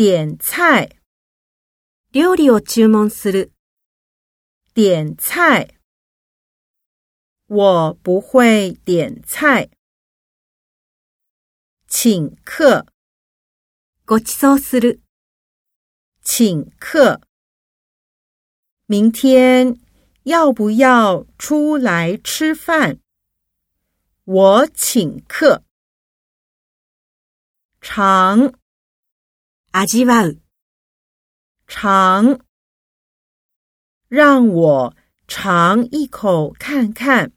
点菜，料理を注文する。点菜。我不会点菜。请客，ご馳走する。请客。明天要不要出来吃饭？我请客。尝， 味わう。尝，让我尝一口看看。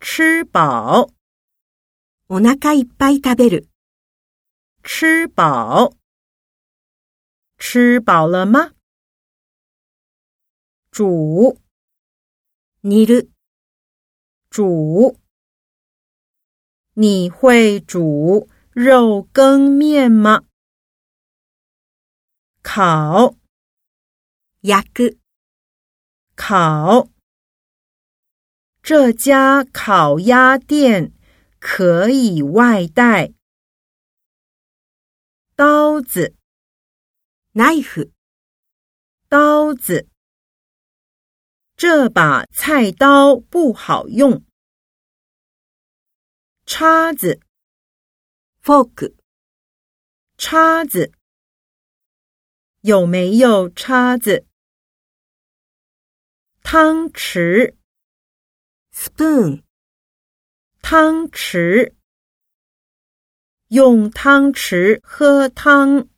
吃饱，お腹いっぱい食べる。吃饱，吃饱了吗？煮，煮る。煮。你会煮 肉羹面吗？烤，焼く。烤。这家烤鸭店可以外带。刀子，ナイフ。刀子。这把菜刀不好用。叉子， フォーク。叉子。有没有叉子？汤匙，スプーン。汤匙。用汤匙喝汤。